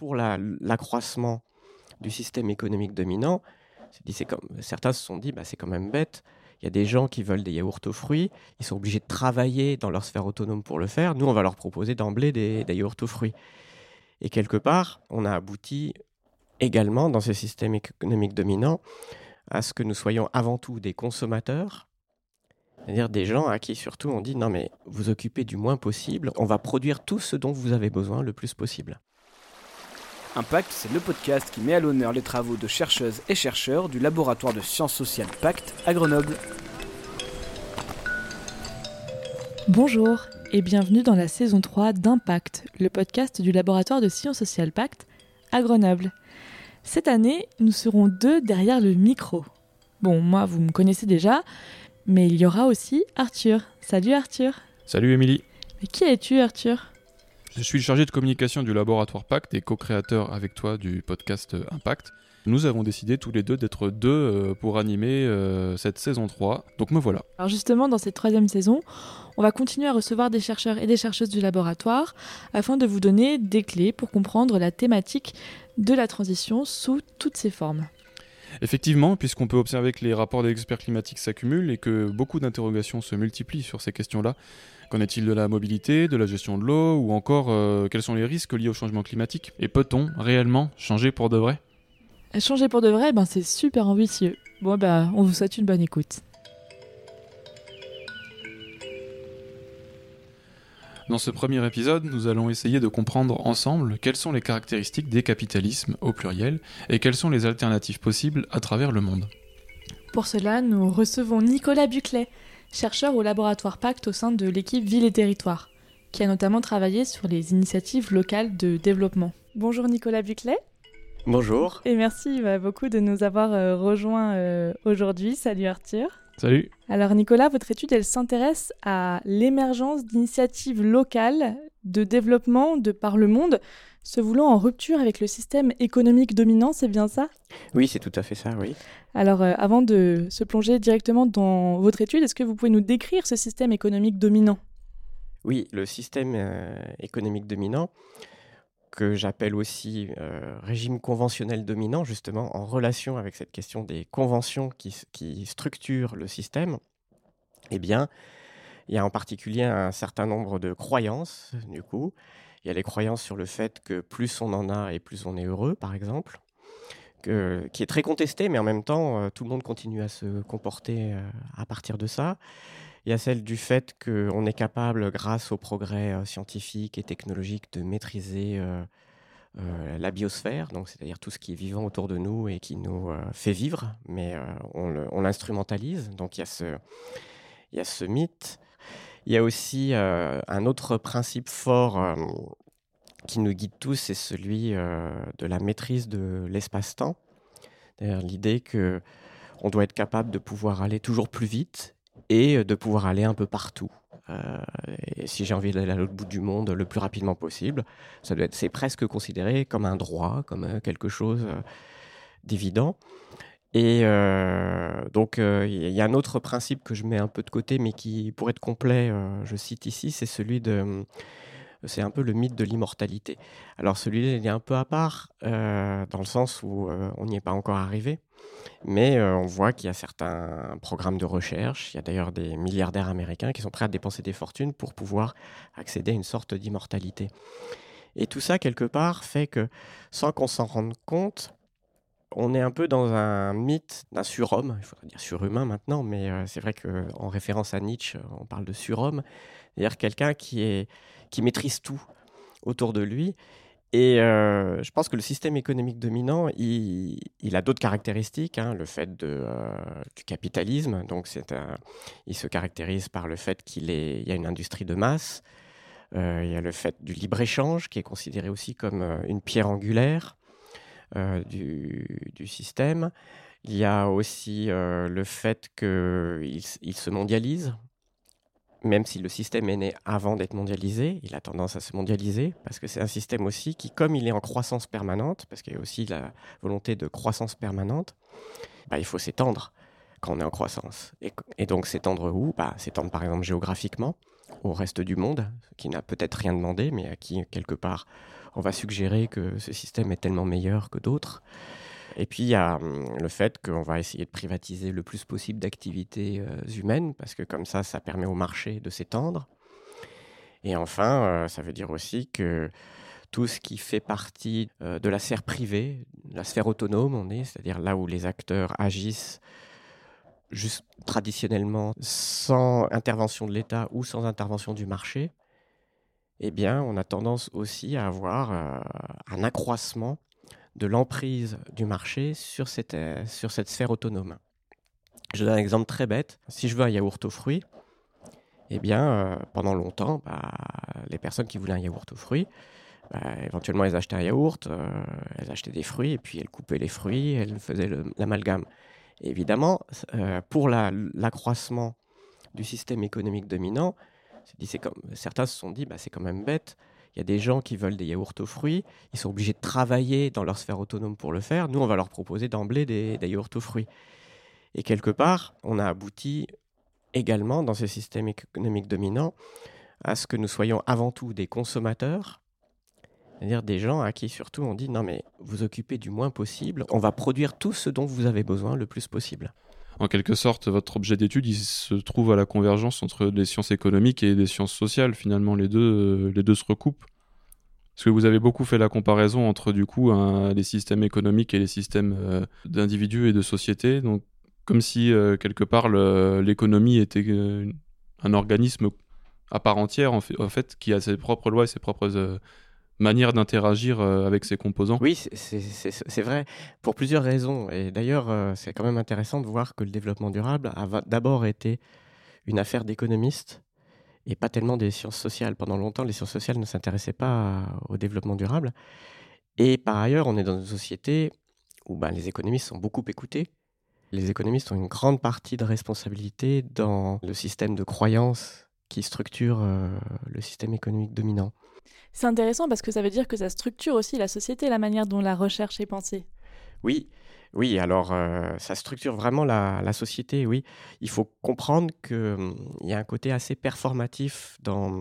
pour l'accroissement du système économique dominant, comme, certains se sont dit, bah, c'est quand même bête. Il y a des gens qui veulent des yaourts aux fruits, ils sont obligés de travailler dans leur sphère autonome pour le faire. Nous, on va leur proposer d'emblée des, des yaourts aux fruits. Et quelque part, on a abouti également dans ce système économique dominant à ce que nous soyons avant tout des consommateurs, c'est-à-dire des gens à qui surtout on dit non mais vous occupez du moins possible, on va produire tout ce dont vous avez besoin le plus possible. Impact, c'est le podcast qui met à l'honneur les travaux de chercheuses et chercheurs du laboratoire de sciences sociales Pacte à Grenoble. Bonjour et bienvenue dans la saison 3 d'Impact, le podcast du laboratoire de sciences sociales Pacte à Grenoble. Cette année, nous serons deux derrière le micro. Bon, moi, vous me connaissez déjà, mais il y aura aussi Arthur. Salut Arthur. Salut Émilie. Mais qui es-tu Arthur? Je suis le chargé de communication du laboratoire Pacte et co-créateur avec toi du podcast Impact. Nous avons décidé tous les deux d'être deux euh, pour animer euh, cette saison 3. Donc me voilà. Alors justement, dans cette troisième saison, on va continuer à recevoir des chercheurs et des chercheuses du laboratoire afin de vous donner des clés pour comprendre la thématique de la transition sous toutes ses formes. Effectivement, puisqu'on peut observer que les rapports des experts climatiques s'accumulent et que beaucoup d'interrogations se multiplient sur ces questions-là, Qu'en est-il de la mobilité, de la gestion de l'eau ou encore euh, quels sont les risques liés au changement climatique? Et peut-on réellement changer pour de vrai? Changer pour de vrai, ben c'est super ambitieux. Bon ben, on vous souhaite une bonne écoute. Dans ce premier épisode, nous allons essayer de comprendre ensemble quelles sont les caractéristiques des capitalismes au pluriel et quelles sont les alternatives possibles à travers le monde. Pour cela, nous recevons Nicolas Buclet, chercheur au laboratoire Pacte au sein de l'équipe Ville et Territoire, qui a notamment travaillé sur les initiatives locales de développement. Bonjour Nicolas Buclet. Bonjour. Et merci bah, beaucoup de nous avoir euh, rejoints euh, aujourd'hui. Salut Arthur. Salut. Alors Nicolas, votre étude, elle s'intéresse à l'émergence d'initiatives locales de développement de par le monde se voulant en rupture avec le système économique dominant, c'est bien ça? Oui, c'est tout à fait ça, oui. Alors, euh, avant de se plonger directement dans votre étude, est-ce que vous pouvez nous décrire ce système économique dominant? Oui, le système euh, économique dominant, que j'appelle aussi euh, régime conventionnel dominant, justement, en relation avec cette question des conventions qui, qui structurent le système, eh bien, il y a en particulier un certain nombre de croyances, du coup, il y a les croyances sur le fait que plus on en a et plus on est heureux, par exemple, que, qui est très contesté, mais en même temps, euh, tout le monde continue à se comporter euh, à partir de ça. Il y a celle du fait qu'on est capable, grâce au progrès euh, scientifique et technologique, de maîtriser la biosphère, donc c'est-à-dire tout ce qui est vivant autour de nous et qui nous fait vivre, mais on l'instrumentalise. Donc il y, a ce, mythe. Il y a aussi euh, un autre principe fort euh, qui nous guide tous, c'est celui euh, de la maîtrise de l'espace-temps. L'idée que on doit être capable de pouvoir aller toujours plus vite et de pouvoir aller un peu partout. et si j'ai envie d'aller à l'autre bout du monde le plus rapidement possible, ça doit être, c'est presque considéré comme un droit, comme quelque chose d'évident. Et euh, donc, euh, il y a un autre principe que je mets un peu de côté, mais qui, pour être complet, euh, je cite ici, c'est celui de. C'est un peu le mythe de l'immortalité. Alors, celui-là, il est un peu à part, dans le sens où on n'y est pas encore arrivé. Mais on voit qu'il y a certains programmes de recherche. Il y a d'ailleurs des milliardaires américains qui sont prêts à dépenser des fortunes pour pouvoir accéder à une sorte d'immortalité. Et tout ça, quelque part, fait que, sans qu'on s'en rende compte, on est un peu dans un mythe d'un surhomme, il faudrait dire surhumain maintenant, mais euh, c'est vrai qu'en référence à Nietzsche, on parle de surhomme, c'est-à-dire quelqu'un qui, qui maîtrise tout autour de lui. Et euh, je pense que le système économique dominant, il, a d'autres caractéristiques. Hein, le fait euh, du capitalisme, donc c'est il se caractérise par le fait qu'il y a une industrie de masse. il y a le fait du libre échange qui est considéré aussi comme une pierre angulaire. Euh, du, système. Il y a aussi euh, le fait qu'il il se mondialise, même si le système est né avant d'être mondialisé, il a tendance à se mondialiser, parce que c'est un système aussi qui, comme il est en croissance permanente, parce qu'il y a aussi la volonté de croissance permanente, bah, il faut s'étendre quand on est en croissance. Et, donc s'étendre où? Bah, S'étendre par exemple géographiquement au reste du monde, qui n'a peut-être rien demandé, mais à qui quelque part on va suggérer que ce système est tellement meilleur que d'autres. Et puis il y a hum, le fait qu'on va essayer de privatiser le plus possible d'activités euh, humaines, parce que comme ça, ça permet au marché de s'étendre. Et enfin, euh, ça veut dire aussi que tout ce qui fait partie euh, de la sphère privée, la sphère autonome, on est, c'est-à-dire là où les acteurs agissent juste traditionnellement sans intervention de l'État ou sans intervention du marché, eh bien, on a tendance aussi à avoir un accroissement de l'emprise du marché sur cette, euh, sur cette sphère autonome. Je donne un exemple très bête. Si je veux un yaourt aux fruits, eh bien, euh, pendant longtemps, bah, les personnes qui voulaient un yaourt aux fruits, bah, éventuellement, elles achetaient un yaourt, euh, elles achetaient des fruits, et puis elles coupaient les fruits, elles faisaient l'amalgame. Évidemment, pour l'accroissement du système économique dominant, comme, certains se sont dit, bah, c'est quand même bête, il y a des gens qui veulent des yaourts aux fruits, ils sont obligés de travailler dans leur sphère autonome pour le faire. Nous, on va leur proposer d'emblée des, yaourts aux fruits. Et quelque part, on a abouti également dans ce système économique dominant à ce que nous soyons avant tout des consommateurs, c'est-à-dire des gens à qui surtout on dit non mais vous occupez du moins possible, on va produire tout ce dont vous avez besoin le plus possible. En quelque sorte, votre objet d'étude, il se trouve à la convergence entre les sciences économiques et des sciences sociales. Finalement, les deux, euh, les deux se recoupent. Parce que vous avez beaucoup fait la comparaison entre du coup les systèmes économiques et les systèmes euh, d'individus et de sociétés. Donc, comme si euh, quelque part l'économie était un organisme à part entière en fait, qui a ses propres lois et ses propres manière d'interagir euh, avec ses composants. Oui, c'est vrai, pour plusieurs raisons. Et d'ailleurs, euh, c'est quand même intéressant de voir que le développement durable a d'abord été une affaire d'économistes et pas tellement des sciences sociales. Pendant longtemps, les sciences sociales ne s'intéressaient pas au développement durable. Et par ailleurs, on est dans une société où ben, les économistes sont beaucoup écoutés. Les économistes ont une grande partie de responsabilité dans le système de croyances qui structure euh, le système économique dominant. C'est intéressant parce que ça veut dire que ça structure aussi la société, la manière dont la recherche est pensée. Oui, oui, alors euh, ça structure vraiment la, société, oui. Il faut comprendre qu'il hum, y a un côté assez performatif dans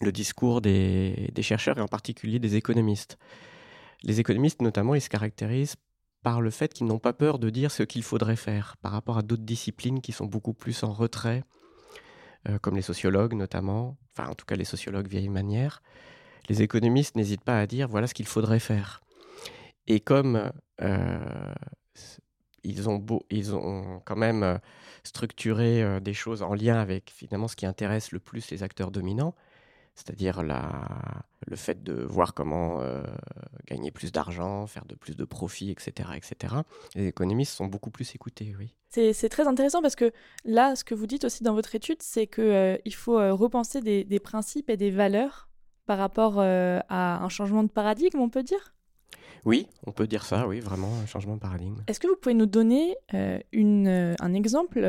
le discours des, chercheurs et en particulier des économistes. Les économistes, notamment, ils se caractérisent par le fait qu'ils n'ont pas peur de dire ce qu'il faudrait faire par rapport à d'autres disciplines qui sont beaucoup plus en retrait, euh, comme les sociologues notamment, enfin en tout cas les sociologues vieille manière les économistes n'hésitent pas à dire voilà ce qu'il faudrait faire. Et comme euh, ils, ont beau, ils ont quand même euh, structuré des choses en lien avec finalement ce qui intéresse le plus les acteurs dominants, c'est-à-dire le fait de voir comment gagner plus d'argent, faire de plus de profits, etc., etc. Les économistes sont beaucoup plus écoutés, oui. C'est très intéressant parce que là, ce que vous dites aussi dans votre étude, c'est qu'il faut repenser des, principes et des valeurs par rapport euh, à un changement de paradigme, on peut dire? Oui, on peut dire ça, oui, vraiment, un changement de paradigme. Est-ce que vous pouvez nous donner euh, une, euh, un exemple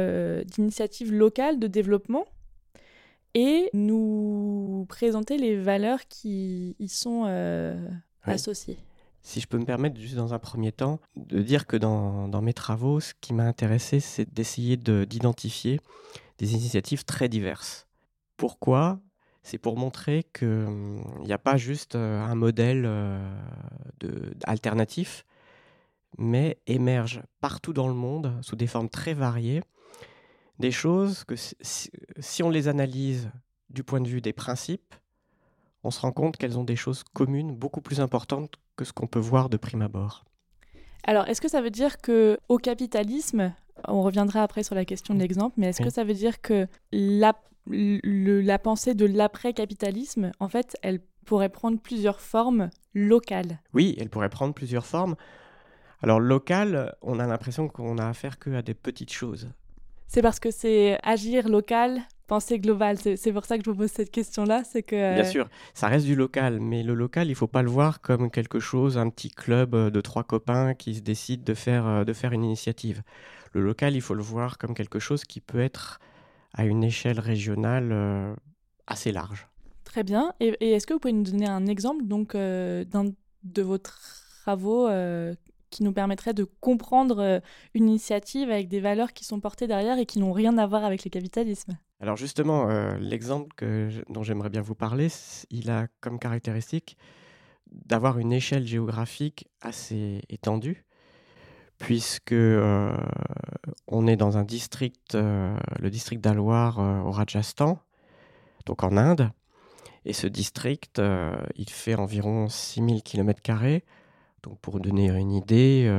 d'initiative locale de développement? Et nous présenter les valeurs qui y sont associées. Si je peux me permettre, juste dans un premier temps, de dire que dans, dans mes travaux, ce qui m'a intéressé, c'est d'essayer d'identifier des initiatives très diverses. Pourquoi? C'est pour montrer qu'il n'y a pas juste un modèle de, alternatif, mais émergent partout dans le monde, sous des formes très variées, des choses que si, on les analyse du point de vue des principes, on se rend compte qu'elles ont des choses communes beaucoup plus importantes que ce qu'on peut voir de prime abord. Alors, est-ce que ça veut dire que au capitalisme, on reviendra après sur la question de l'exemple, mais est-ce que ça veut dire que la la pensée de l'après-capitalisme, en fait, elle pourrait prendre plusieurs formes locales? Oui, elle pourrait prendre plusieurs formes. Alors, local, on a l'impression qu'on a affaire qu'à des petites choses. C'est parce que c'est agir local, penser global. C'est pour ça que je vous pose cette question-là. C'est que bien sûr, ça reste du local, mais le local, il faut pas le voir comme quelque chose, un petit club de trois copains qui se décident de faire de faire une initiative. Le local, il faut le voir comme quelque chose qui peut être à une échelle régionale euh, assez large. Très bien. Et, est-ce que vous pouvez nous donner un exemple donc euh, d'un de vos travaux euh, qui nous permettrait de comprendre une initiative avec des valeurs qui sont portées derrière et qui n'ont rien à voir avec le capitalisme Alors justement, l'exemple dont j'aimerais bien vous parler, il a comme caractéristique d'avoir une échelle géographique assez étendue, puisque euh, on est dans un district, euh, le district euh, au Rajasthan, donc en Inde. Et ce district, il fait environ 6000 km. Donc pour donner une idée,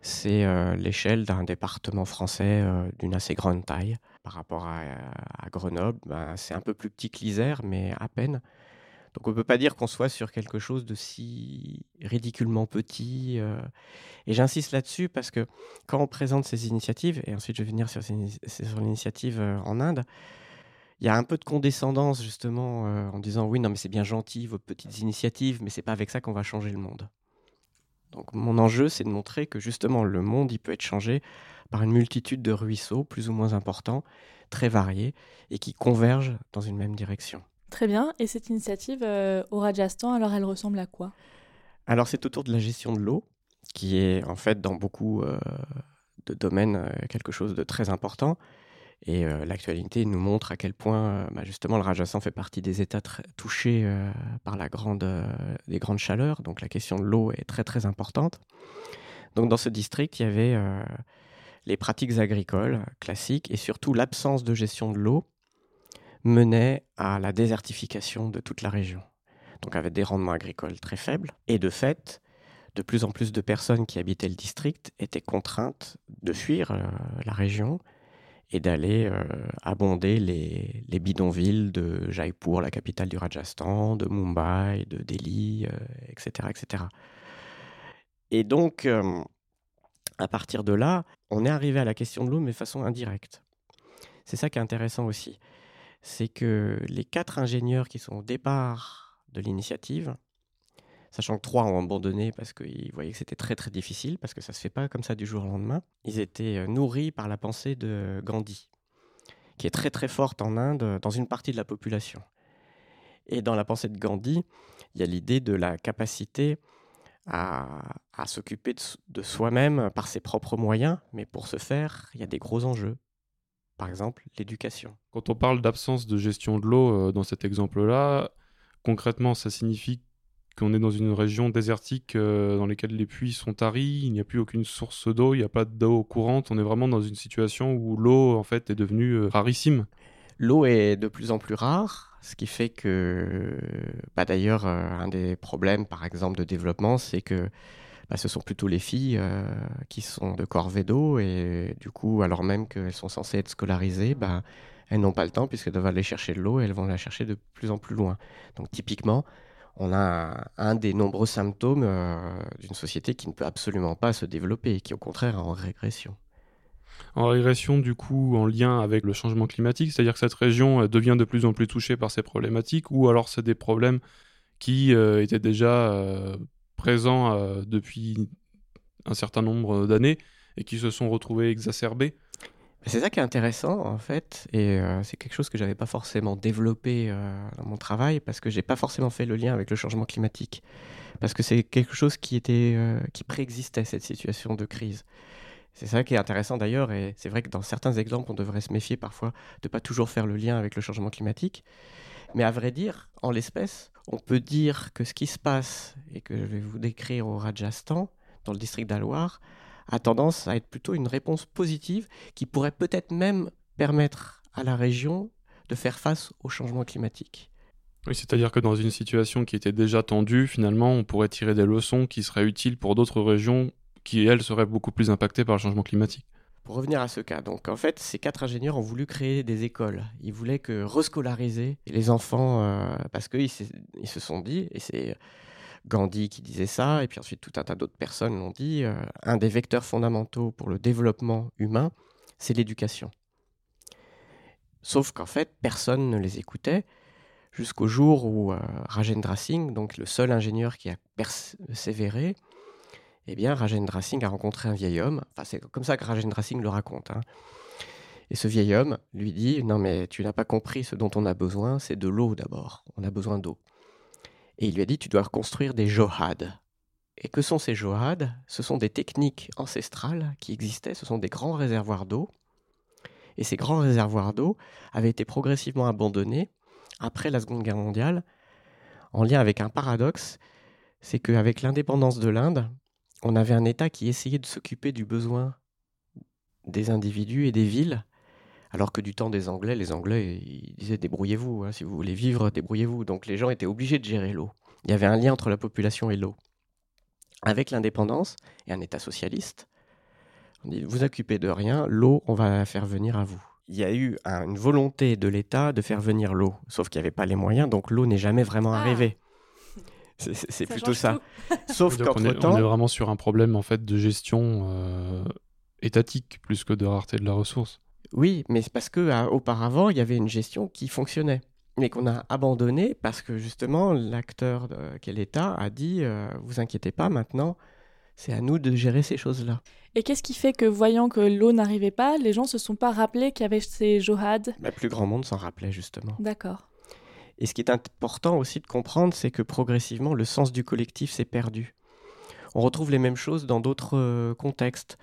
c'est l'échelle d'un département français d'une assez grande taille. Par rapport à, Grenoble, ben, c'est un peu plus petit que l'Isère, mais à peine. Donc on ne peut pas dire qu'on soit sur quelque chose de si ridiculement petit. Euh. Et j'insiste là-dessus parce que quand on présente ces initiatives, et ensuite je vais venir sur, l'initiative euh, en Inde, il y a un peu de condescendance justement euh, en disant oui, non mais c'est bien gentil vos petites initiatives, mais c'est pas avec ça qu'on va changer le monde. Donc mon enjeu, c'est de montrer que justement le monde, il peut être changé par une multitude de ruisseaux plus ou moins importants, très variés, et qui convergent dans une même direction. Très bien. Et cette initiative euh, au Rajasthan, alors elle ressemble à quoi? Alors c'est autour de la gestion de l'eau, qui est en fait dans beaucoup euh, de domaines euh, quelque chose de très important. Et l'actualité nous montre à quel point bah, justement le Rajasthan fait partie des États touchés par la grande, les grandes chaleurs. Donc la question de l'eau est très très importante. Donc dans ce district, il y avait les pratiques agricoles classiques et surtout l'absence de gestion de l'eau menait à la désertification de toute la région. Donc avec des rendements agricoles très faibles. Et de fait, de plus en plus de personnes qui habitaient le district étaient contraintes de fuir euh, la région et d'aller euh, abonder les, bidonvilles de Jaipur, la capitale du Rajasthan, de Mumbai, de Delhi, etc., euh, etc. Et donc, à partir de là, on est arrivé à la question de l'eau, mais de façon indirecte. C'est ça qui est intéressant aussi c'est que les quatre ingénieurs qui sont au départ de l'initiative, sachant que trois ont abandonné parce qu'ils voyaient que c'était très très difficile, parce que ça ne se fait pas comme ça du jour au lendemain, ils étaient euh, nourris par la pensée de Gandhi, qui est très très forte en Inde dans une partie de la population. Et dans la pensée de Gandhi, il y a l'idée de la capacité à, s'occuper de soi-même par ses propres moyens, mais pour ce faire, il y a des gros enjeux par exemple l'éducation. Quand on parle d'absence de gestion de l'eau euh, dans cet exemple-là, concrètement, ça signifie qu'on est dans une région désertique euh, dans laquelle les puits sont taris, il n'y a plus aucune source d'eau, il n'y a pas d'eau courante, on est vraiment dans une situation où l'eau en fait est devenue euh, rarissime. L'eau est de plus en plus rare, ce qui fait que, bah, d'ailleurs, un des problèmes, par exemple, de développement, c'est que bah, ce sont plutôt les filles euh, qui sont de corvée d'eau et du coup, alors même qu'elles sont censées être scolarisées, bah, elles n'ont pas le temps puisqu'elles doivent aller chercher de l'eau et elles vont la chercher de plus en plus loin. Donc typiquement, on a un des nombreux symptômes euh, d'une société qui ne peut absolument pas se développer et qui au contraire est en régression. En régression du coup en lien avec le changement climatique, c'est-à-dire que cette région euh, devient de plus en plus touchée par ces problématiques ou alors c'est des problèmes qui étaient déjà présents euh, depuis un certain nombre d'années et qui se sont retrouvés exacerbés? C'est ça qui est intéressant en fait, et euh, c'est quelque chose que j'avais pas forcément développé euh, dans mon travail parce que j'ai pas forcément fait le lien avec le changement climatique, parce que c'est quelque chose qui était qui préexistait cette situation de crise. C'est ça qui est intéressant d'ailleurs, et c'est vrai que dans certains exemples, on devrait se méfier parfois de pas toujours faire le lien avec le changement climatique. Mais à vrai dire, en l'espèce, on peut dire que ce qui se passe, et que je vais vous décrire au Rajasthan, dans le district d'Alwar, a tendance à être plutôt une réponse positive qui pourrait peut-être même permettre à la région de faire face au changement climatique. Oui, c'est-à-dire que dans une situation qui était déjà tendue, finalement, on pourrait tirer des leçons qui seraient utiles pour d'autres régions qui, elles, seraient beaucoup plus impactées par le changement climatique. Pour revenir à ce cas, donc en fait, ces quatre ingénieurs ont voulu créer des écoles. Ils voulaient que rescolariser les enfants euh, parce qu'ils ils se sont dit, et c'est Gandhi qui disait ça, et puis ensuite tout un tas d'autres personnes l'ont dit, euh, un des vecteurs fondamentaux pour le développement humain, c'est l'éducation. Sauf qu'en fait, personne ne les écoutait jusqu'au jour où euh, Rajendra Singh, donc le seul ingénieur qui a persévéré, eh bien, Rajendra Singh a rencontré un vieil homme. C'est comme ça que Rajendra Singh le raconte. Hein. Et ce vieil homme lui dit Non, mais tu n'as pas compris ce dont on a besoin, c'est de l'eau d'abord. On a besoin d'eau. Et il lui a dit Tu dois construire des johad. Et que sont ces johad Ce sont des techniques ancestrales qui existaient, ce sont des grands réservoirs d'eau. Et ces grands réservoirs d'eau avaient été progressivement abandonnés après la Seconde Guerre mondiale, en lien avec un paradoxe c'est qu'avec l'indépendance de l'Inde, on avait un État qui essayait de s'occuper du besoin des individus et des villes, alors que du temps des Anglais, les Anglais ils disaient débrouillez-vous, hein, si vous voulez vivre, débrouillez-vous. Donc les gens étaient obligés de gérer l'eau. Il y avait un lien entre la population et l'eau. Avec l'indépendance et un État socialiste, on dit vous occupez de rien, l'eau, on va la faire venir à vous. Il y a eu une volonté de l'État de faire venir l'eau, sauf qu'il n'y avait pas les moyens, donc l'eau n'est jamais vraiment Ah. arrivée. C'est- plutôt ça. tout. Sauf Donc on, est, on est vraiment sur un problème en fait de gestion euh, étatique plus que de rareté de la ressource. Oui, mais c'est parce que à- auparavant, il y avait une gestion qui fonctionnait, mais qu'on a abandonnée parce que justement, l'acteur de- qu'est l'État a dit euh, Vous inquiétez pas, maintenant, c'est à nous de gérer ces choses-là. Et qu'est-ce qui fait que, voyant que l'eau n'arrivait pas, les gens se sont pas rappelés qu'il y avait ces Johad Le plus grand monde s'en rappelait justement. D'accord. Et ce qui est important aussi de comprendre, c'est que progressivement, le sens du collectif s'est perdu. On retrouve les mêmes choses dans d'autres euh, contextes.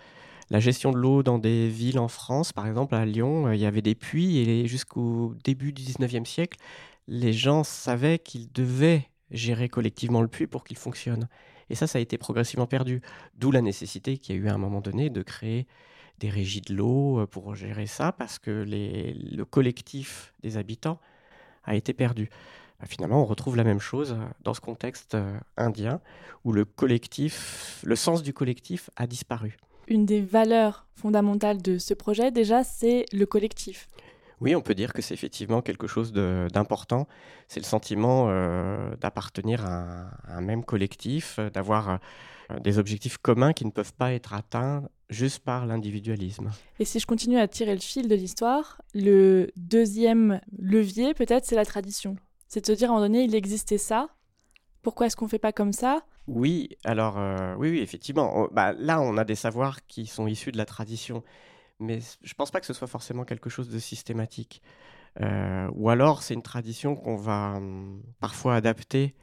La gestion de l'eau dans des villes en France, par exemple à Lyon, euh, il y avait des puits et jusqu'au début du 19e siècle, les gens savaient qu'ils devaient gérer collectivement le puits pour qu'il fonctionne. Et ça, ça a été progressivement perdu. D'où la nécessité qu'il y a eu à un moment donné de créer des régies de l'eau euh, pour gérer ça, parce que le collectif des habitants a été perdu. Bah, finalement, on retrouve la même chose euh, dans ce contexte indien où le collectif, le sens du collectif a disparu. Une des valeurs fondamentales de ce projet, déjà, c'est le collectif. Oui, on peut dire que c'est effectivement quelque chose d'important. C'est le sentiment euh, d'appartenir à, un- à un même collectif, euh, d'avoir euh, des objectifs communs qui ne peuvent pas être atteints juste par l'individualisme. Et si je continue à tirer le fil de l'histoire, le deuxième levier, peut-être, c'est la tradition. C'est de se dire, à un moment donné, il existait ça. Pourquoi est-ce qu'on fait pas comme ça? Oui, alors euh, oui, oui, effectivement. Bah, là, on a des savoirs qui sont issus de la tradition, mais c- je pense pas que ce soit forcément quelque chose de systématique. Euh, ou alors, c'est une tradition qu'on va hum, parfois adapter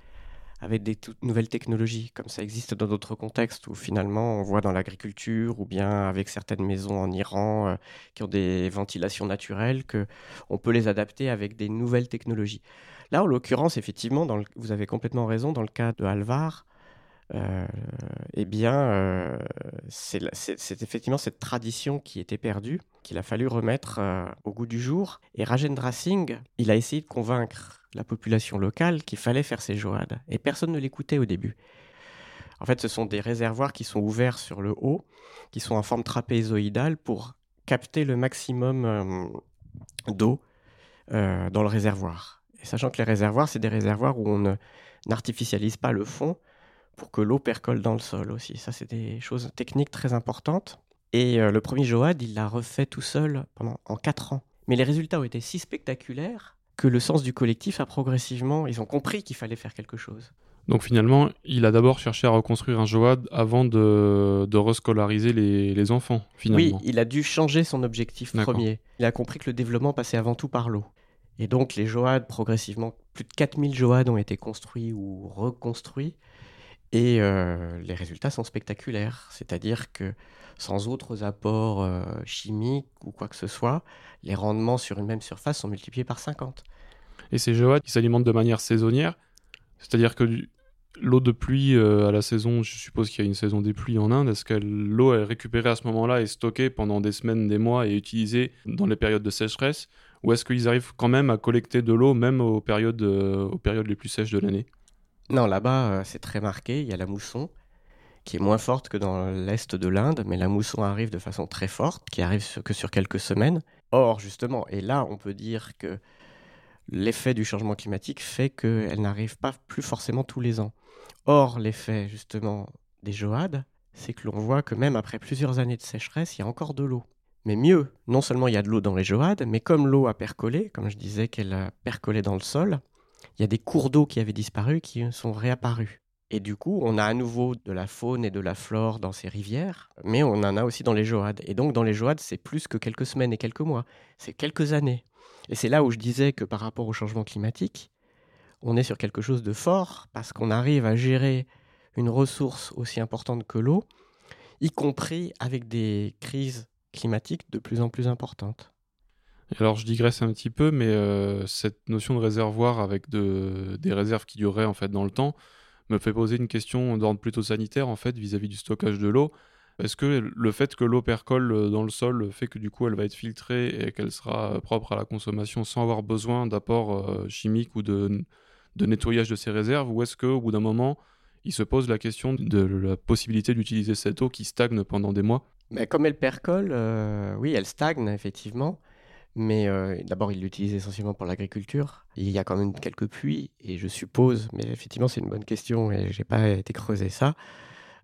avec des toutes nouvelles technologies, comme ça existe dans d'autres contextes où finalement on voit dans l'agriculture ou bien avec certaines maisons en Iran euh, qui ont des ventilations naturelles que on peut les adapter avec des nouvelles technologies. Là, en l'occurrence, effectivement, dans vous avez complètement raison, dans le cas de Alvar, euh, eh bien, euh, c'est effectivement cette tradition qui était perdue, qu'il a fallu remettre euh, au goût du jour. Et Rajendra Singh, il a essayé de convaincre la population locale qu'il fallait faire ces joades. Et personne ne l'écoutait au début. En fait, ce sont des réservoirs qui sont ouverts sur le haut, qui sont en forme trapézoïdale pour capter le maximum d'eau dans le réservoir. Et sachant que les réservoirs, c'est des réservoirs où on n'artificialise pas le fond pour que l'eau percole dans le sol aussi. Ça, c'est des choses techniques très importantes. Et euh, le premier Joad, il l'a refait tout seul pendant en 4 ans. Mais les résultats ont été si spectaculaires que le sens du collectif a progressivement, ils ont compris qu'il fallait faire quelque chose. Donc finalement, il a d'abord cherché à reconstruire un Joad avant de, de rescolariser les, les enfants, finalement. Oui, il a dû changer son objectif premier. Il a compris que le développement passait avant tout par l'eau. Et donc les Joad, progressivement, plus de 4000 Joad ont été construits ou reconstruits. Et euh, les résultats sont spectaculaires. C'est-à-dire que sans autres apports euh, chimiques ou quoi que ce soit, les rendements sur une même surface sont multipliés par 50. Et ces Joad, ils s'alimentent de manière saisonnière, c'est-à-dire que l'eau de pluie euh, à la saison, je suppose qu'il y a une saison des pluies en Inde, est-ce que l'eau est récupérée à ce moment-là et stockée pendant des semaines, des mois et utilisée dans les périodes de sécheresse? Ou est-ce qu'ils arrivent quand même à collecter de l'eau même aux périodes les plus sèches de l'année? Non, là-bas, euh, c'est très marqué. Il y a la mousson, qui est moins forte que dans l'est de l'Inde, mais la mousson arrive de façon très forte, qui arrive que sur quelques semaines. Or, justement, et là, on peut dire que l'effet du changement climatique fait qu'elle n'arrive pas plus forcément tous les ans. Or, l'effet, justement, des Joades, c'est que l'on voit que même après plusieurs années de sécheresse, il y a encore de l'eau. Mais mieux, non seulement il y a de l'eau dans les Joades, mais comme l'eau a percolé, comme je disais qu'elle a percolé dans le sol, il y a des cours d'eau qui avaient disparu qui sont réapparus. Et du coup, on a à nouveau de la faune et de la flore dans ces rivières, mais on en a aussi dans les Joades. Et donc, dans les Joades, c'est plus que quelques semaines et quelques mois, c'est quelques années. Et c'est là où je disais que par rapport au changement climatique, on est sur quelque chose de fort, parce qu'on arrive à gérer une ressource aussi importante que l'eau, y compris avec des crises climatiques de plus en plus importantes. Alors je digresse un petit peu, mais euh, cette notion de réservoir avec de- des réserves qui dureraient en fait dans le temps me fait poser une question d'ordre plutôt sanitaire en fait vis-à-vis du stockage de l'eau. Est-ce que le fait que l'eau percole dans le sol fait que du coup elle va être filtrée et qu'elle sera propre à la consommation sans avoir besoin d'apports chimiques ou de, nettoyage de ses réserves? Ou est-ce qu'au bout d'un moment, il se pose la question de la possibilité d'utiliser cette eau qui stagne pendant des mois? Mais Comme elle percole, euh, oui, elle stagne effectivement. Mais euh, d'abord, il l'utilise essentiellement pour l'agriculture. Il y a quand même quelques pluies, et je suppose, mais effectivement, c'est une bonne question, et j'ai pas été creusé ça.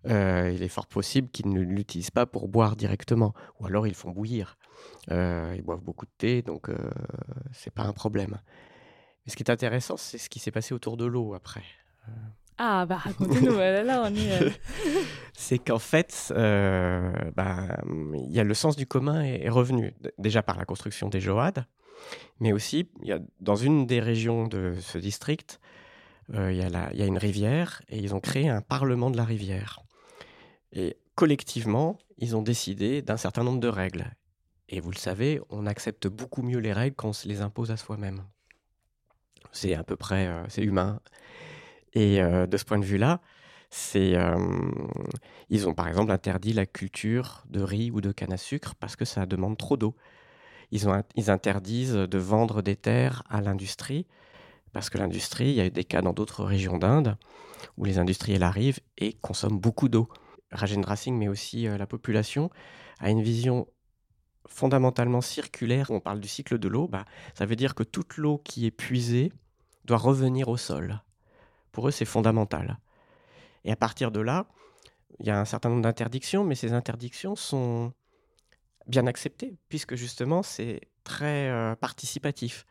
Euh, il est fort possible qu'ils ne l'utilisent pas pour boire directement, ou alors ils font bouillir. ils boivent beaucoup de thé, donc c'est pas un problème. Mais ce qui est intéressant, c'est ce qui s'est passé autour de l'eau après. Ah, bah racontez-nous, là, on est. Euh. c'est qu'en fait, euh, bah, il y a le sens du commun est, revenu, déjà par la construction des Joades, mais aussi, y a, dans une des régions de ce district, euh, il y, y, a une rivière et ils ont créé un parlement de la rivière. Et collectivement, ils ont décidé d'un certain nombre de règles. Et vous le savez, on accepte beaucoup mieux les règles quand on se les impose à soi-même. C'est à peu près, c'est humain. Et euh, de ce point de vue-là, c'est, euh, ils ont par exemple interdit la culture de riz ou de canne à sucre parce que ça demande trop d'eau. Ils, interdisent de vendre des terres à l'industrie parce que l'industrie, il y a eu des cas dans d'autres régions d'Inde où les industriels arrivent et consomment beaucoup d'eau. Rajendra Singh, mais aussi euh, la population, a une vision fondamentalement circulaire. On parle du cycle de l'eau, bah, ça veut dire que toute l'eau qui est puisée doit revenir au sol. Pour eux, c'est fondamental. Et à partir de là, il y a un certain nombre d'interdictions, mais ces interdictions sont bien acceptées, puisque justement, c'est très euh, participatif.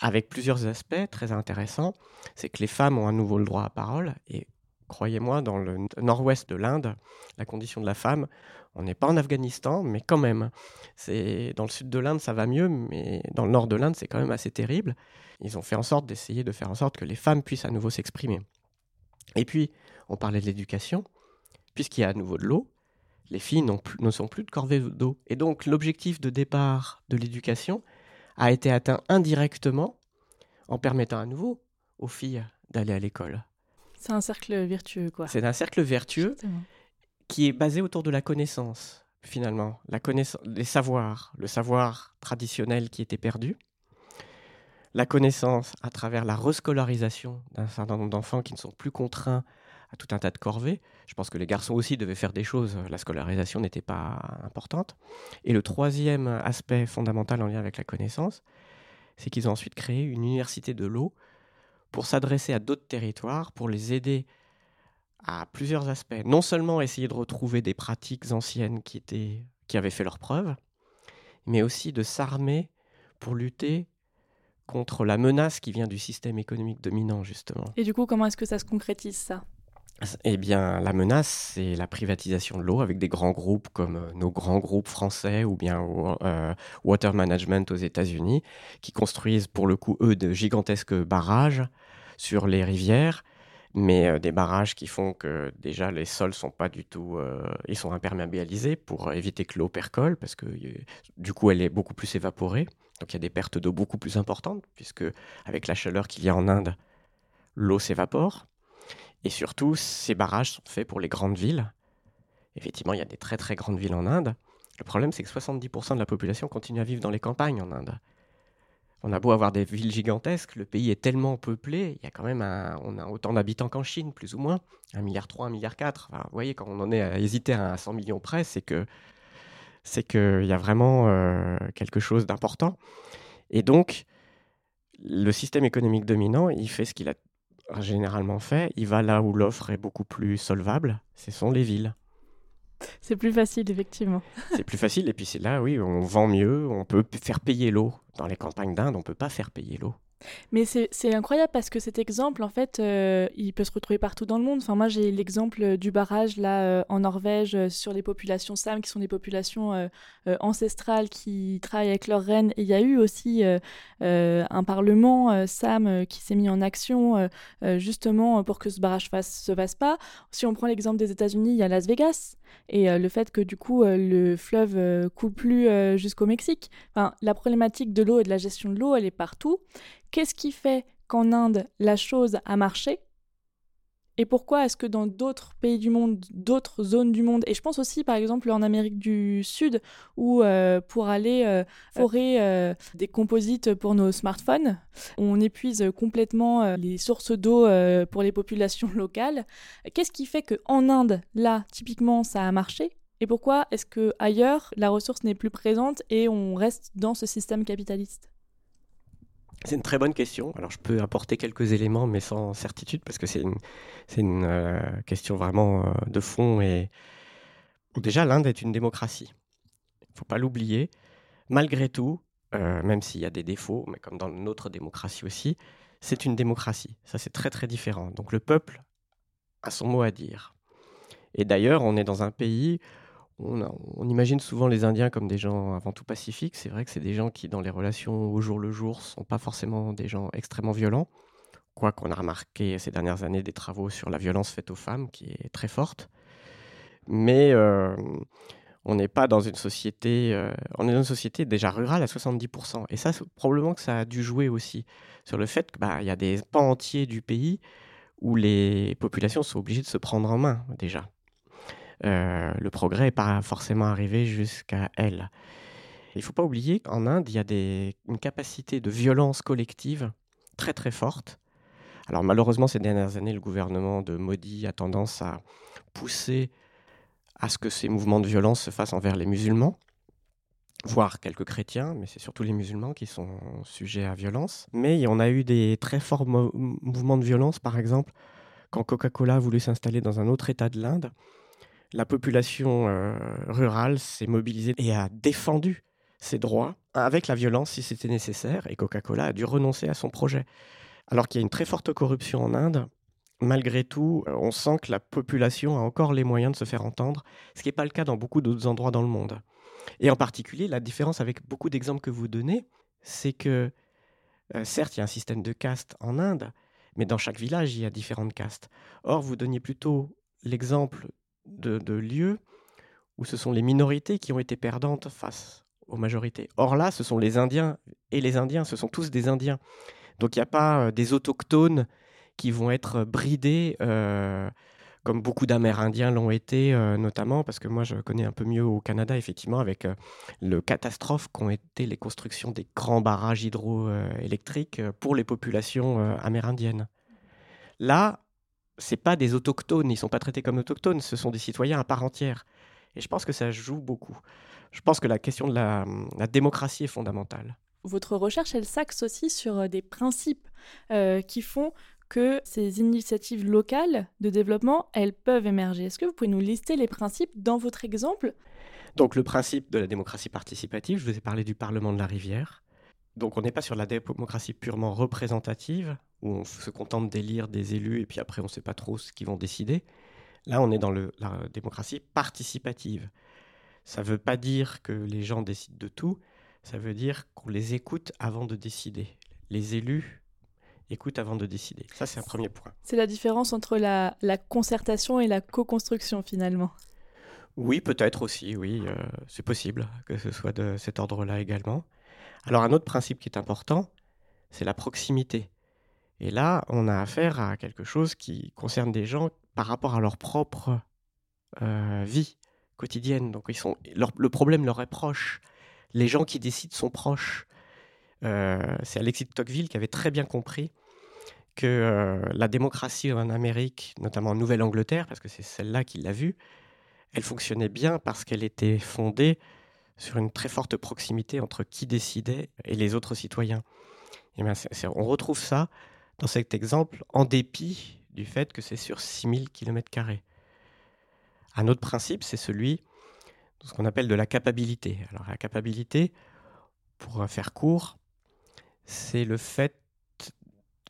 Avec plusieurs aspects très intéressants, c'est que les femmes ont à nouveau le droit à parole, et croyez-moi, dans le nord-ouest de l'Inde, la condition de la femme, on n'est pas en Afghanistan, mais quand même. C'est dans le sud de l'Inde, ça va mieux, mais dans le nord de l'Inde, c'est quand même assez terrible. Ils ont fait en sorte d'essayer de faire en sorte que les femmes puissent à nouveau s'exprimer. Et puis, on parlait de l'éducation, puisqu'il y a à nouveau de l'eau, les filles ne sont plus de corvée d'eau. Et donc, l'objectif de départ de l'éducation a été atteint indirectement en permettant à nouveau aux filles d'aller à l'école. C'est un cercle vertueux, quoi. C'est un cercle vertueux qui est basé autour de la connaissance, finalement. La connaissance, les savoirs, le savoir traditionnel qui était perdu, la connaissance à travers la rescolarisation d'un certain nombre d'enfants qui ne sont plus contraints à tout un tas de corvées. Je pense que les garçons aussi devaient faire des choses, la scolarisation n'était pas importante. Et le troisième aspect fondamental en lien avec la connaissance, c'est qu'ils ont ensuite créé une université de l'eau pour s'adresser à d'autres territoires, pour les aider à plusieurs aspects. Non seulement essayer de retrouver des pratiques anciennes qui, avaient fait leurs preuves, mais aussi de s'armer pour lutter contre la menace qui vient du système économique dominant, justement. Et du coup, comment est-ce que ça se concrétise, ça? Eh bien, la menace, c'est la privatisation de l'eau avec des grands groupes comme euh, nos grands groupes français ou bien euh, Water Management aux États-Unis, qui construisent pour le coup, eux, de gigantesques barrages sur les rivières, mais euh, des barrages qui font que déjà les sols sont pas du tout, ils sont imperméabilisés pour éviter que l'eau percole, parce que du coup, elle est beaucoup plus évaporée. Donc il y a des pertes d'eau beaucoup plus importantes, puisque avec la chaleur qu'il y a en Inde, l'eau s'évapore. Et surtout, ces barrages sont faits pour les grandes villes. Effectivement, il y a des très très grandes villes en Inde. Le problème, c'est que 70% de la population continue à vivre dans les campagnes en Inde. On a beau avoir des villes gigantesques, le pays est tellement peuplé, il y a quand même on a autant d'habitants qu'en Chine, plus ou moins, 1,3 milliard, 1,4 milliard. vous voyez, quand on en est à hésiter à 100 millions près, c'est que c'est qu'il y a vraiment euh, quelque chose d'important. Et donc, le système économique dominant, il fait ce qu'il a généralement fait. Il va là où l'offre est beaucoup plus solvable, ce sont les villes. C'est plus facile, effectivement. c'est plus facile, et puis c'est là, oui, on vend mieux, on peut faire payer l'eau. Dans les campagnes d'Inde, on ne peut pas faire payer l'eau. Mais c'est incroyable parce que cet exemple, en fait, euh, il peut se retrouver partout dans le monde. Enfin, moi, j'ai l'exemple du barrage là euh, en Norvège euh, sur les populations Sam, qui sont des populations ancestrales qui travaillent avec leurs reines. Et il y a eu aussi un parlement Sam qui s'est mis en action justement pour que ce barrage fasse, se fasse pas. Si on prend l'exemple des États-Unis, il y a Las Vegas et le fait que du coup le fleuve coule plus jusqu'au Mexique. La problématique de l'eau et de la gestion de l'eau, elle est partout. Qu'est-ce qui fait qu'en Inde, la chose a marché? Et pourquoi est-ce que dans d'autres pays du monde, d'autres zones du monde, et je pense aussi par exemple en Amérique du Sud, où euh, pour aller euh, forer euh, des composites pour nos smartphones, on épuise complètement les sources d'eau pour les populations locales. Qu'est-ce qui fait qu'en Inde, là, typiquement, ça a marché? Et pourquoi est-ce que ailleurs la ressource n'est plus présente et on reste dans ce système capitaliste? C'est une très bonne question. Alors, je peux apporter quelques éléments, mais sans certitude, parce que c'est une, euh, question vraiment euh, de fond. Et déjà, l'Inde est une démocratie. Il ne faut pas l'oublier. Malgré tout, euh, même s'il y a des défauts, mais comme dans notre démocratie aussi, c'est une démocratie. Ça, c'est très très différent. Donc, le peuple a son mot à dire. Et d'ailleurs, on est dans un pays on, imagine souvent les Indiens comme des gens avant tout pacifiques. C'est vrai que c'est des gens qui, dans les relations au jour le jour, sont pas forcément des gens extrêmement violents. Quoi qu'on a remarqué ces dernières années des travaux sur la violence faite aux femmes, qui est très forte. Mais euh, on n'est pas dans une société, euh, on est dans une société déjà rurale à 70%. Et ça, probablement que ça a dû jouer aussi sur le fait qu'il bah, y a des pans entiers du pays où les populations sont obligées de se prendre en main déjà euh, le progrès n'est pas forcément arrivé jusqu'à elle. Il ne faut pas oublier qu'en Inde, il y a une capacité de violence collective très très forte. Alors malheureusement, ces dernières années, le gouvernement de Modi a tendance à pousser à ce que ces mouvements de violence se fassent envers les musulmans, voire quelques chrétiens, mais c'est surtout les musulmans qui sont sujets à violence. Mais on a eu des très forts mouvements de violence, par exemple, quand Coca-Cola voulu s'installer dans un autre État de l'Inde la population euh, rurale s'est mobilisée et a défendu ses droits avec la violence si c'était nécessaire, et Coca-Cola a dû renoncer à son projet. Alors qu'il y a une très forte corruption en Inde, malgré tout, euh, on sent que la population a encore les moyens de se faire entendre, ce qui n'est pas le cas dans beaucoup d'autres endroits dans le monde. Et en particulier, la différence avec beaucoup d'exemples que vous donnez, c'est que, euh, certes, il y a un système de caste en Inde, mais dans chaque village, il y a différentes castes. Or, vous donniez plutôt l'exemple de, lieux où ce sont les minorités qui ont été perdantes face aux majorités. Or là, ce sont les Indiens et les Indiens, ce sont tous des Indiens. Donc il n'y a pas euh, des autochtones qui vont être bridés, euh, comme beaucoup d'Amérindiens l'ont été, euh, notamment, parce que moi je connais un peu mieux au Canada, effectivement, avec le catastrophe qu'ont été les constructions des grands barrages hydroélectriques pour les populations amérindiennes. Là, c'est pas des autochtones, ils sont pas traités comme autochtones, ce sont des citoyens à part entière. Et je pense que ça joue beaucoup. Je pense que la question de la, démocratie est fondamentale. Votre recherche, elle s'axe aussi sur euh, des principes euh, qui font que ces initiatives locales de développement, elles peuvent émerger. Est-ce que vous pouvez nous lister les principes dans votre exemple? Donc le principe de la démocratie participative, je vous ai parlé du Parlement de la Rivière. Donc on n'est pas sur la démocratie purement représentative, où on se contente d'élire des élus et puis après on ne sait pas trop ce qu'ils vont décider. Là, on est dans la démocratie participative. Ça ne veut pas dire que les gens décident de tout, ça veut dire qu'on les écoute avant de décider. Les élus écoutent avant de décider. Ça, c'est un premier point. C'est la différence entre la, concertation et la co-construction, finalement. Oui, peut-être aussi, oui, euh, c'est possible que ce soit de cet ordre-là également. Alors un autre principe qui est important, c'est la proximité. Et là, on a affaire à quelque chose qui concerne des gens par rapport à leur propre euh, vie quotidienne. Donc ils sont, le problème leur est proche. Les gens qui décident sont proches. Euh, c'est Alexis de Tocqueville qui avait très bien compris que euh, la démocratie en Amérique, notamment en Nouvelle-Angleterre, parce que c'est celle-là qu'il l'a vue, elle fonctionnait bien parce qu'elle était fondée sur une très forte proximité entre qui décidait et les autres citoyens. Et bien, on retrouve ça dans cet exemple en dépit du fait que c'est sur 6000 km. Un autre principe, c'est celui de ce qu'on appelle de la capacité. Alors la capacité, pour faire court, c'est le fait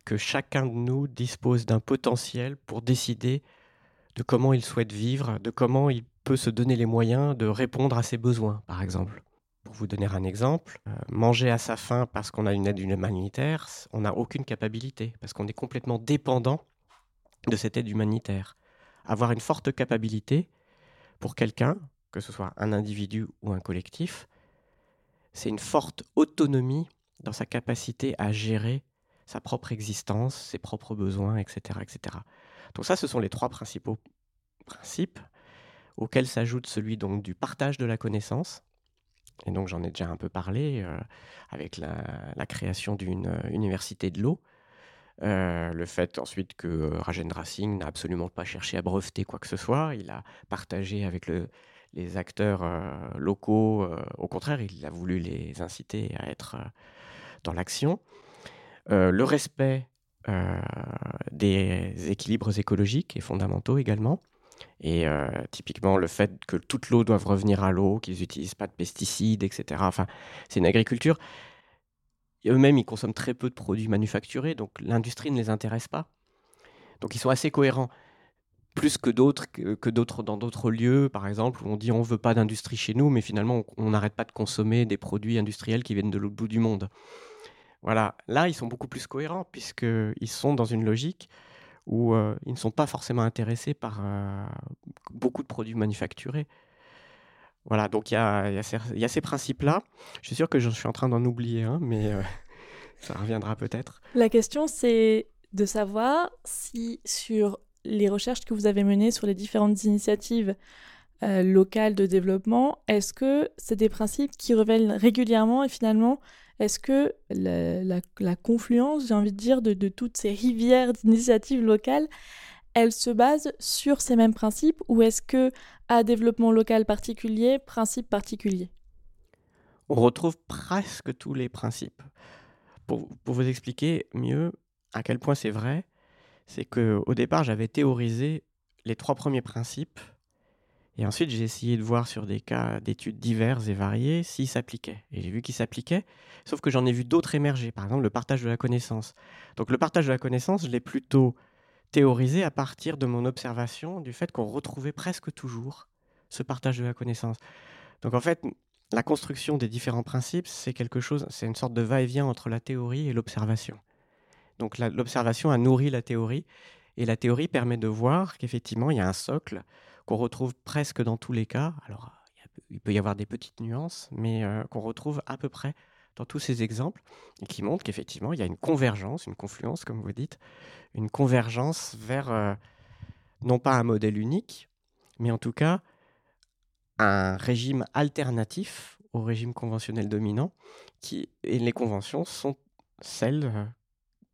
que chacun de nous dispose d'un potentiel pour décider de comment il souhaite vivre, de comment il peut se donner les moyens de répondre à ses besoins, par exemple. Pour vous donner un exemple, euh, manger à sa faim parce qu'on a une aide humanitaire, on n'a aucune capacité, parce qu'on est complètement dépendant de cette aide humanitaire. Avoir une forte capacité pour quelqu'un, que ce soit un individu ou un collectif, c'est une forte autonomie dans sa capacité à gérer sa propre existence, ses propres besoins, etc. etc. Donc ça, ce sont les trois principaux principes auxquels s'ajoute celui donc du partage de la connaissance. Et donc j'en ai déjà un peu parlé euh, avec la, création d'une euh, université de l'eau. Euh, le fait ensuite que Rajendra Singh n'a absolument pas cherché à breveter quoi que ce soit, il a partagé avec le, les acteurs locaux, au contraire, il a voulu les inciter à être dans l'action. le respect des équilibres écologiques est fondamentaux également. Et euh, typiquement, le fait que toute l'eau doive revenir à l'eau, qu'ils n'utilisent pas de pesticides, etc. Enfin, c'est une agriculture. Eux-mêmes, ils consomment très peu de produits manufacturés, donc l'industrie ne les intéresse pas. Donc ils sont assez cohérents, plus que d'autres, que, d'autres dans d'autres lieux, par exemple, où on dit on ne veut pas d'industrie chez nous, mais finalement on n'arrête pas de consommer des produits industriels qui viennent de l'autre bout du monde. Voilà, là ils sont beaucoup plus cohérents, puisqu'ils sont dans une logique où euh, ils ne sont pas forcément intéressés par euh, beaucoup de produits manufacturés. Voilà, donc il y a, ces, principes-là. Je suis sûr que je suis en train d'en oublier un, mais euh, ça reviendra peut-être. La question, c'est de savoir si sur les recherches que vous avez menées sur les différentes initiatives locales de développement, est-ce que c'est des principes qui reviennent régulièrement et finalement est-ce que la, confluence, j'ai envie de dire, de, toutes ces rivières d'initiatives locales, elle se base sur ces mêmes principes ou est-ce que à développement local particulier, principe particulier On retrouve presque tous les principes. Pour, pour vous expliquer mieux à quel point c'est vrai, c'est que au départ j'avais théorisé les trois premiers principes et ensuite, j'ai essayé de voir sur des cas d'études diverses et variées s'ils s'appliquaient. Et j'ai vu qu'ils s'appliquaient, sauf que j'en ai vu d'autres émerger, par exemple le partage de la connaissance. Donc le partage de la connaissance, je l'ai plutôt théorisé à partir de mon observation du fait qu'on retrouvait presque toujours ce partage de la connaissance. Donc en fait, la construction des différents principes, c'est quelque chose, c'est une sorte de va-et-vient entre la théorie et l'observation. Donc l'observation a nourri la théorie, et la théorie permet de voir qu'effectivement, il y a un socle qu'on retrouve presque dans tous les cas. Alors, il peut y avoir des petites nuances, mais euh, qu'on retrouve à peu près dans tous ces exemples, et qui montrent qu'effectivement, il y a une convergence, une confluence, comme vous dites, une convergence vers, euh, non pas un modèle unique, mais en tout cas, un régime alternatif au régime conventionnel dominant, qui, et les conventions sont celles euh,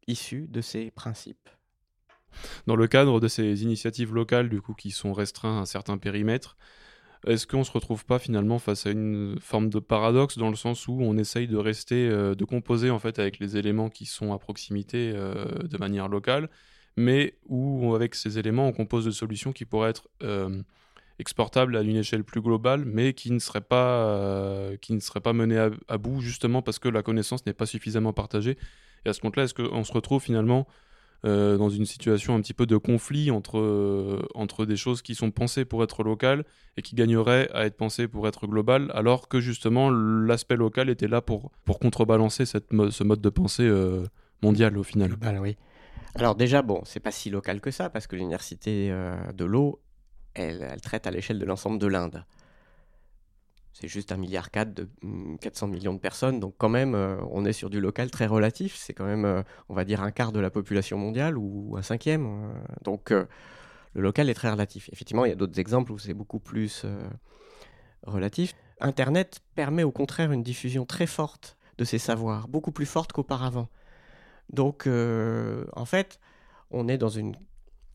issues de ces principes. Dans le cadre de ces initiatives locales, du coup, qui sont restreintes à un certain périmètre, est-ce qu'on ne se retrouve pas finalement face à une forme de paradoxe dans le sens où on essaye de rester, euh, de composer en fait avec les éléments qui sont à proximité euh, de manière locale, mais où avec ces éléments on compose des solutions qui pourraient être euh, exportables à une échelle plus globale, mais qui ne seraient pas, qui ne pas menées à, à, bout justement parce que la connaissance n'est pas suffisamment partagée. Et à ce compte-là, est-ce qu'on se retrouve finalement euh, dans une situation un petit peu de conflit entre, euh, entre des choses qui sont pensées pour être locales et qui gagneraient à être pensées pour être globales, alors que justement l'aspect local était là pour, pour contrebalancer cette ce mode de pensée euh, mondial au final. Global, oui. Alors déjà, bon, c'est pas si local que ça, parce que l'université de l'eau, elle, elle, traite à l'échelle de l'ensemble de l'Inde c'est juste un milliard 4 de 400 mm, millions de personnes. Donc quand même, euh, on est sur du local très relatif. C'est quand même, euh, on va dire, un quart de la population mondiale ou un cinquième. Euh. donc le local est très relatif. Effectivement, il y a d'autres exemples où c'est beaucoup plus relatif. Internet permet au contraire une diffusion très forte de ces savoirs, beaucoup plus forte qu'auparavant. Donc en fait, on est dans une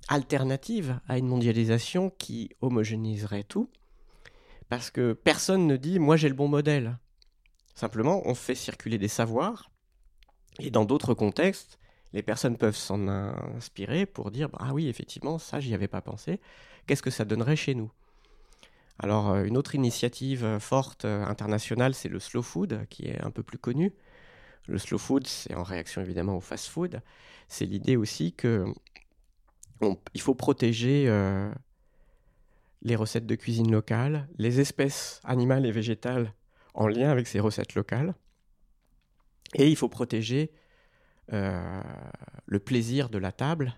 alternative à une mondialisation qui homogénéiserait tout parce que personne ne dit moi j'ai le bon modèle. Simplement, on fait circuler des savoirs, et dans d'autres contextes, les personnes peuvent s'en inspirer pour dire ah oui, effectivement, ça j'y avais pas pensé. Qu'est-ce que ça donnerait chez nous? Alors, euh, une autre initiative euh, forte euh, internationale, c'est le slow food, qui est un peu plus connu. Le slow food, c'est en réaction évidemment au fast food. C'est l'idée aussi que il faut protéger les recettes de cuisine locale, les espèces animales et végétales en lien avec ces recettes locales. Et il faut protéger euh, le plaisir de la table.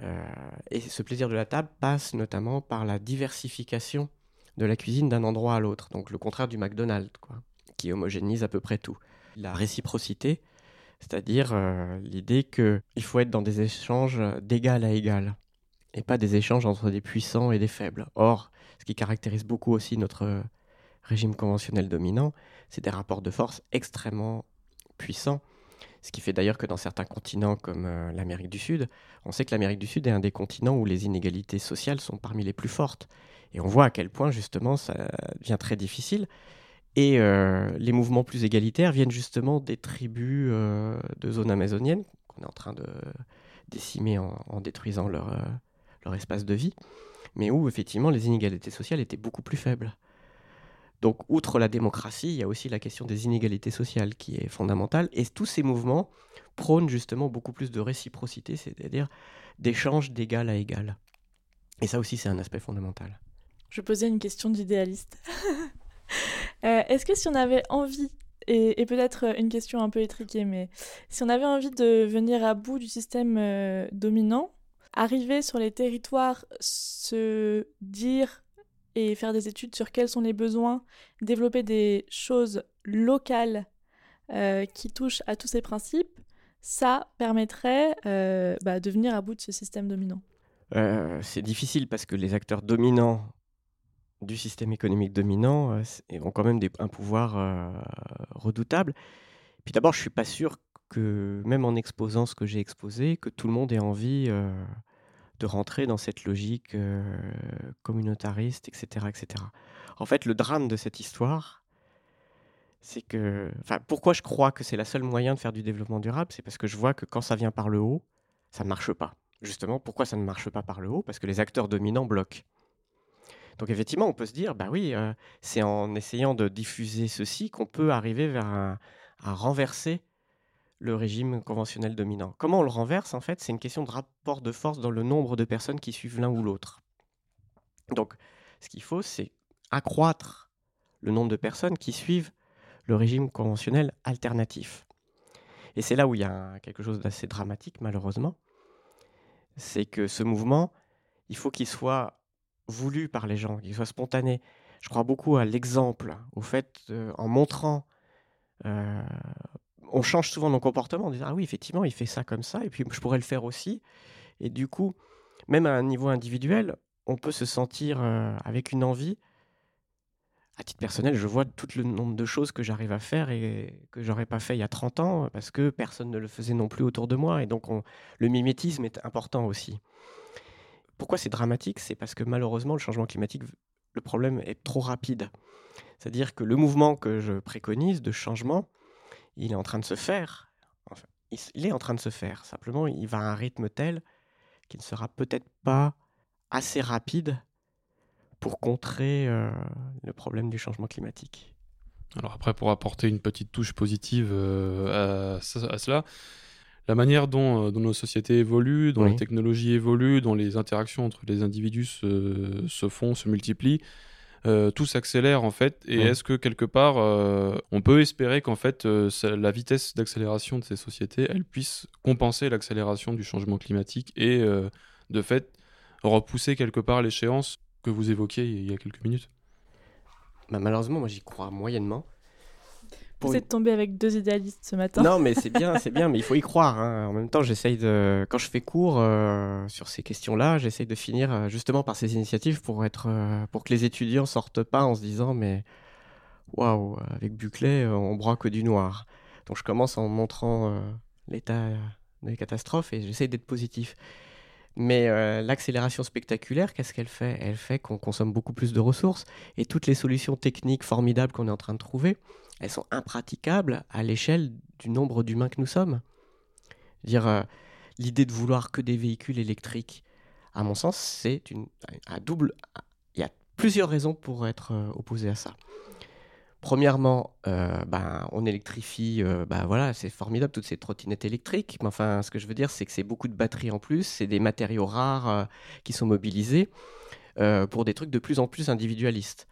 Euh, et ce plaisir de la table passe notamment par la diversification de la cuisine d'un endroit à l'autre. Donc le contraire du McDonald's, quoi, qui homogénise à peu près tout. La réciprocité, c'est-à-dire euh, l'idée qu'il faut être dans des échanges d'égal à égal. Et pas des échanges entre des puissants et des faibles. Or, ce qui caractérise beaucoup aussi notre régime conventionnel dominant, c'est des rapports de force extrêmement puissants. Ce qui fait d'ailleurs que dans certains continents comme euh, l'Amérique du Sud, on sait que l'Amérique du Sud est un des continents où les inégalités sociales sont parmi les plus fortes. Et on voit à quel point justement ça devient très difficile. Et euh, les mouvements plus égalitaires viennent justement des tribus euh, de zones amazoniennes qu'on est en train de décimer en, détruisant leur, leur espace de vie, mais où effectivement les inégalités sociales étaient beaucoup plus faibles. Donc, outre la démocratie, il y a aussi la question des inégalités sociales qui est fondamentale. Et tous ces mouvements prônent justement beaucoup plus de réciprocité, c'est-à-dire d'échange d'égal à égal. Et ça aussi, c'est un aspect fondamental. Je posais une question d'idéaliste. Euh, est-ce que si on avait envie, et, peut-être une question un peu étriquée, mais si on avait envie de venir à bout du système euh, dominant, arriver sur les territoires, se dire et faire des études sur quels sont les besoins, développer des choses locales euh, qui touchent à tous ces principes, ça permettrait euh, bah, de venir à bout de ce système dominant. Euh, c'est difficile parce que les acteurs dominants du système économique dominant ont quand même un pouvoir redoutable. Puis d'abord, je ne suis pas sûr que, même en exposant ce que j'ai exposé, que tout le monde ait envie de rentrer dans cette logique euh, communautariste, etc., etc. En fait, le drame de cette histoire, c'est que... Enfin, pourquoi je crois que c'est la seule moyen de faire du développement durable C'est parce que je vois que quand ça vient par le haut, ça ne marche pas. Justement, pourquoi ça ne marche pas par le haut? Parce que les acteurs dominants bloquent. Donc effectivement, on peut se dire, bah oui, euh, c'est en essayant de diffuser ceci qu'on peut arriver vers un, à renverser le régime conventionnel dominant. Comment on le renverse En fait, c'est une question de rapport de force dans le nombre de personnes qui suivent l'un ou l'autre. Donc, ce qu'il faut, c'est accroître le nombre de personnes qui suivent le régime conventionnel alternatif. Et c'est là où il y a quelque chose d'assez dramatique, malheureusement. C'est que ce mouvement, il faut qu'il soit voulu par les gens, qu'il soit spontané. Je crois beaucoup à l'exemple, au fait, en montrant euh, on change souvent nos comportements en disant ah oui effectivement il fait ça comme ça et puis je pourrais le faire aussi. Et du coup même à un niveau individuel on peut se sentir euh, avec une envie. À titre personnel je vois tout le nombre de choses que j'arrive à faire et que j'aurais pas fait il y a 30 ans parce que personne ne le faisait non plus autour de moi et donc le mimétisme est important aussi. Pourquoi c'est dramatique? C'est parce que malheureusement le changement climatique le problème est trop rapide. C'est-à-dire que le mouvement que je préconise de changement il est en train de se faire. il est en train de se faire. Simplement, il va à un rythme tel qu'il ne sera peut-être pas assez rapide pour contrer euh, le problème du changement climatique. Alors après, pour apporter une petite touche positive euh, à, cela, la manière dont, euh, nos sociétés évoluent, dont les technologies évoluent, dont les interactions entre les individus se font, se multiplient, euh, tout s'accélère en fait. Et est-ce que quelque part, euh, on peut espérer qu'en fait, euh, la vitesse d'accélération de ces sociétés, elle puisse compenser l'accélération du changement climatique et de fait repousser quelque part l'échéance que vous évoquiez il y a quelques minutes? Bah, Malheureusement, moi j'y crois moyennement. Vous êtes tombé avec deux idéalistes ce matin. Non, mais c'est bien, c'est bien, mais il faut y croire. Hein. En même temps, j'essaye de, quand je fais cours euh, sur ces questions-là, j'essaye de finir euh, justement par ces initiatives pour être, euh, pour que les étudiants sortent pas en se disant, mais waouh, avec Buclé, on broie que du noir. Donc je commence en montrant l'état des catastrophes et j'essaye d'être positif. Mais l'accélération spectaculaire, qu'est-ce qu'elle fait? Elle fait qu'on consomme beaucoup plus de ressources et toutes les solutions techniques formidables qu'on est en train de trouver, elles sont impraticables à l'échelle du nombre d'humains que nous sommes. Dire euh, l'idée de vouloir que des véhicules électriques, à mon sens, c'est une un double. Il y a plusieurs raisons pour être euh, opposé à ça. Premièrement, euh, ben, on électrifie, ben, voilà, c'est formidable toutes ces trottinettes électriques. Mais enfin, ce que je veux dire, c'est que c'est beaucoup de batteries en plus, c'est des matériaux rares qui sont mobilisés pour des trucs de plus en plus individualistes.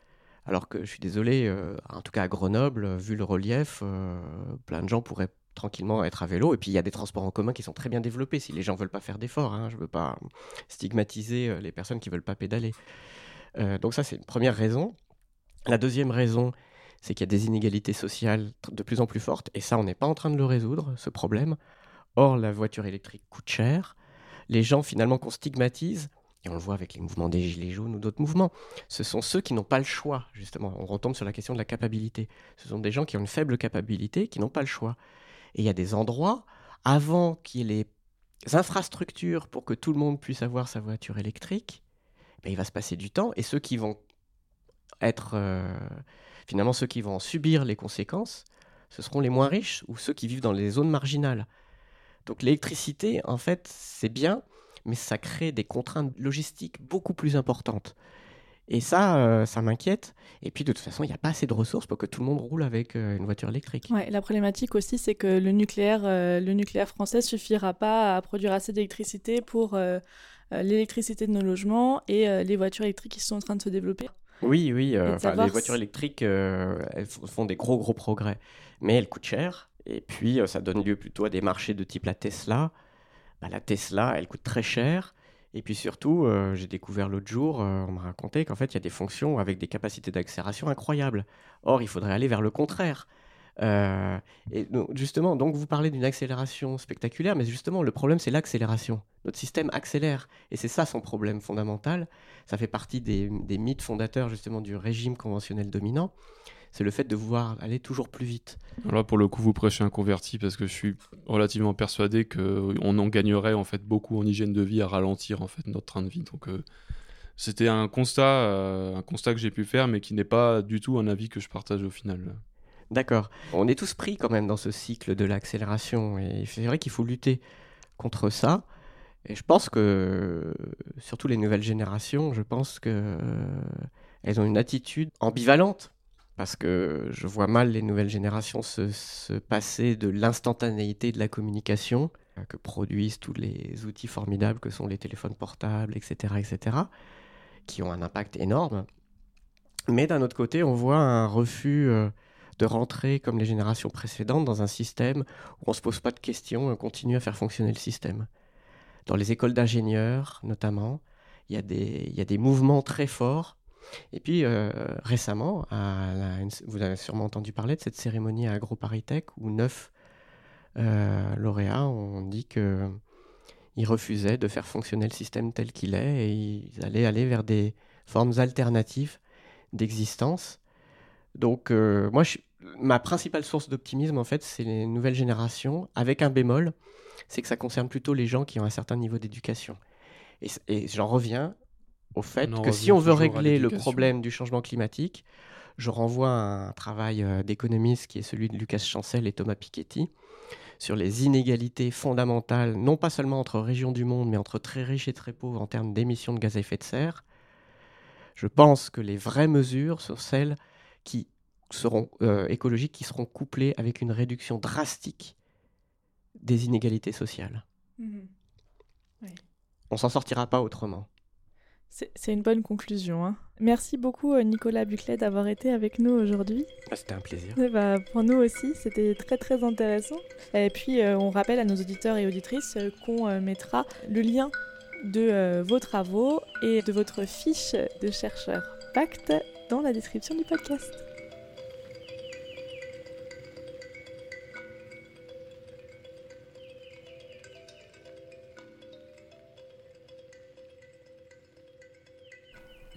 Alors que je suis désolé, euh, en tout cas à Grenoble, euh, vu le relief, euh, plein de gens pourraient tranquillement être à vélo. Et puis il y a des transports en commun qui sont très bien développés si les gens veulent pas faire d'efforts. Hein. je ne veux pas stigmatiser les personnes qui veulent pas pédaler. donc ça, c'est une première raison. La deuxième raison, c'est qu'il y a des inégalités sociales de plus en plus fortes. Et ça, on n'est pas en train de le résoudre, ce problème. Or, la voiture électrique coûte cher. Les gens, finalement, qu'on stigmatise, et on le voit avec les mouvements des Gilets jaunes ou d'autres mouvements, ce sont ceux qui n'ont pas le choix, justement. On retombe sur la question de la capacité. Ce sont des gens qui ont une faible capacité, qui n'ont pas le choix. Et il y a des endroits, avant qu'il y ait les infrastructures pour que tout le monde puisse avoir sa voiture électrique, ben, il va se passer du temps, et ceux qui vont être, euh, finalement, ceux qui vont subir les conséquences, ce seront les moins riches ou ceux qui vivent dans les zones marginales. Donc l'électricité, en fait, c'est bien, mais ça crée des contraintes logistiques beaucoup plus importantes. Et ça, euh, ça m'inquiète. Et puis, de toute façon, il n'y a pas assez de ressources pour que tout le monde roule avec euh, une voiture électrique. La problématique aussi, c'est que le nucléaire, euh, le nucléaire français suffira pas à produire assez d'électricité pour l'électricité de nos logements et les voitures électriques qui sont en train de se développer. Oui, oui. les voitures électriques, elles font des gros, gros progrès. Mais elles coûtent cher. Et puis, ça donne lieu plutôt à des marchés de type la Tesla bah, la Tesla, elle coûte très cher. Et puis surtout, euh, j'ai découvert l'autre jour, euh, on m'a raconté qu'en fait, il y a des fonctions avec des capacités d'accélération incroyables. Or, il faudrait aller vers le contraire. Euh, et justement, donc vous parlez d'une accélération spectaculaire, mais justement, le problème, c'est l'accélération. Notre système accélère, et c'est ça son problème fondamental. Ça fait partie des, mythes fondateurs justement du régime conventionnel dominant c'est le fait de vouloir aller toujours plus vite. Là, pour le coup, vous prêchez un converti parce que je suis relativement persuadé qu'on en gagnerait en fait beaucoup en hygiène de vie à ralentir en fait notre train de vie. Donc, euh, c'était un constat, euh, un constat que j'ai pu faire, mais qui n'est pas du tout un avis que je partage au final. D'accord. On est tous pris quand même dans ce cycle de l'accélération et c'est vrai qu'il faut lutter contre ça. Et je pense que, surtout les nouvelles générations, je pense que euh, ont une attitude ambivalente parce que je vois mal les nouvelles générations se, passer de l'instantanéité de la communication euh, que produisent tous les outils formidables que sont les téléphones portables, etc., etc., qui ont un impact énorme. Mais d'un autre côté, on voit un refus euh, de rentrer comme les générations précédentes dans un système où on ne se pose pas de questions et on continue à faire fonctionner le système. Dans les écoles d'ingénieurs, notamment, il y, y, a des mouvements très forts et puis euh, récemment, vous avez sûrement entendu parler de cette cérémonie à AgroParisTech où neuf euh, lauréats ont dit qu'ils refusaient de faire fonctionner le système tel qu'il est et ils allaient aller vers des formes alternatives d'existence. Donc euh, moi, ma principale source d'optimisme, en fait, c'est les nouvelles générations, avec un bémol, c'est que ça concerne plutôt les gens qui ont un certain niveau d'éducation. et j'en reviens au fait que si on veut régler le problème du changement climatique, je renvoie à un travail euh, d'économiste qui est celui de Lucas Chancel et Thomas Piketty sur les inégalités fondamentales, non pas seulement entre régions du monde, mais entre très riches et très pauvres en termes d'émissions de gaz à effet de serre. Je pense que les vraies mesures sont celles qui seront euh, écologiques, qui seront couplées avec une réduction drastique des inégalités sociales. Mmh On s'en sortira pas autrement. C'est une bonne conclusion. Hein. Merci beaucoup euh, Nicolas Buclet d'avoir été avec nous aujourd'hui. Ah, c'était un plaisir. bah, pour nous aussi, c'était très très intéressant. Et puis euh, on rappelle à nos auditeurs et auditrices euh, qu'on mettra le lien de vos travaux et de votre fiche de chercheur Pacte dans la description du podcast.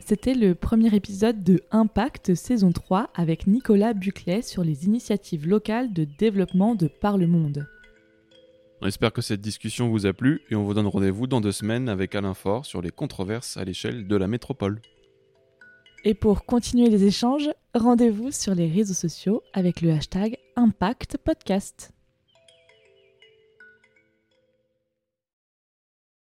C'était le premier épisode de Impact saison 3 avec Nicolas Buclet sur les initiatives locales de développement de par le monde. On espère que cette discussion vous a plu et on vous donne rendez-vous dans deux semaines avec Alain Faure sur les controverses à l'échelle de la métropole. Et pour continuer les échanges, rendez-vous sur les réseaux sociaux avec le hashtag Impact Podcast.